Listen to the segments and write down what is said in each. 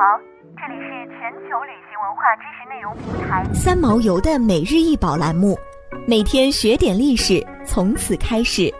好，这里是全球旅行文化知识内容平台三毛游的每日一宝栏目，每天学点历史，从此开始。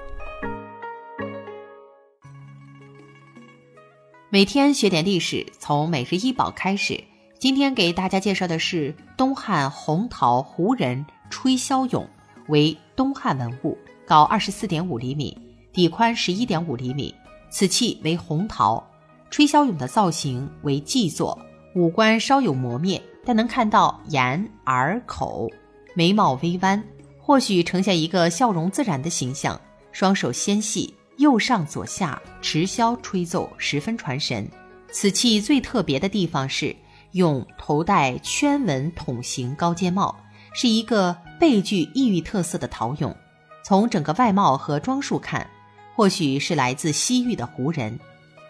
每天学点历史，从每日一宝开始。今天给大家介绍的是东汉红陶胡人吹箫俑，为东汉文物，高二十四点五厘米，底宽十一点五厘米。此器为红陶。吹箫俑的造型为髻坐，五官稍有磨灭，但能看到眼、耳、口，眉毛微弯，或许呈现一个笑容自然的形象。双手纤细，右上左下持箫吹奏，十分传神。此器最特别的地方是，用头戴圈纹筒形高尖帽，是一个倍具异域特色的陶俑。从整个外貌和装束看，或许是来自西域的胡人。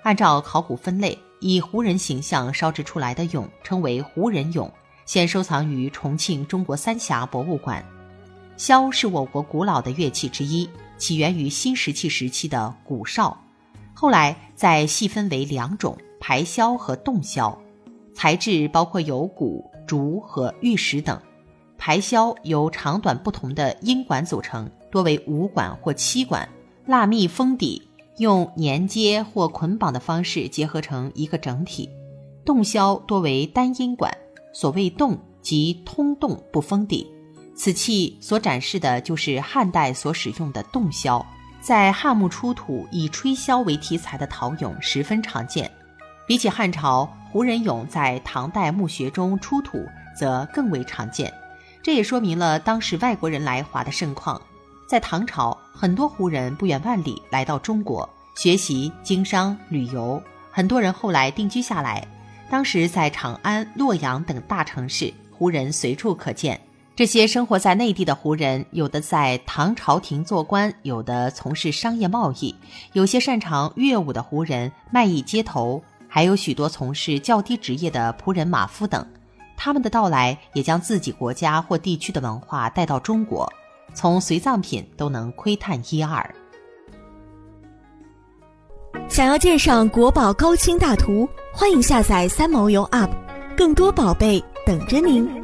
按照考古分类，以胡人形象烧制出来的俑称为胡人俑，现收藏于重庆中国三峡博物馆。箫是我国古老的乐器之一，起源于新石器时期的鼓哨，后来再细分为两种：排箫和洞箫。材质包括有骨、竹和玉石等。排箫由长短不同的音管组成，多为五管或七管，蜡密封底。用粘接或捆绑的方式结合成一个整体。洞箫多为单音管，所谓洞即通洞不封底。此器所展示的就是汉代所使用的洞箫。在汉墓出土以吹箫为题材的陶俑十分常见，比起汉朝胡人俑在唐代墓穴中出土则更为常见。这也说明了当时外国人来华的盛况。在唐朝，很多胡人不远万里来到中国学习、经商、旅游，很多人后来定居下来。当时在长安、洛阳等大城市，胡人随处可见。这些生活在内地的胡人，有的在唐朝廷做官，有的从事商业贸易，有些擅长乐舞的胡人卖艺街头，还有许多从事较低职业的仆人、马夫等。他们的到来，也将自己国家或地区的文化带到中国。从随葬品都能窥探一二。想要鉴赏国宝高清大图，欢迎下载三毛游 App，更多宝贝等着您。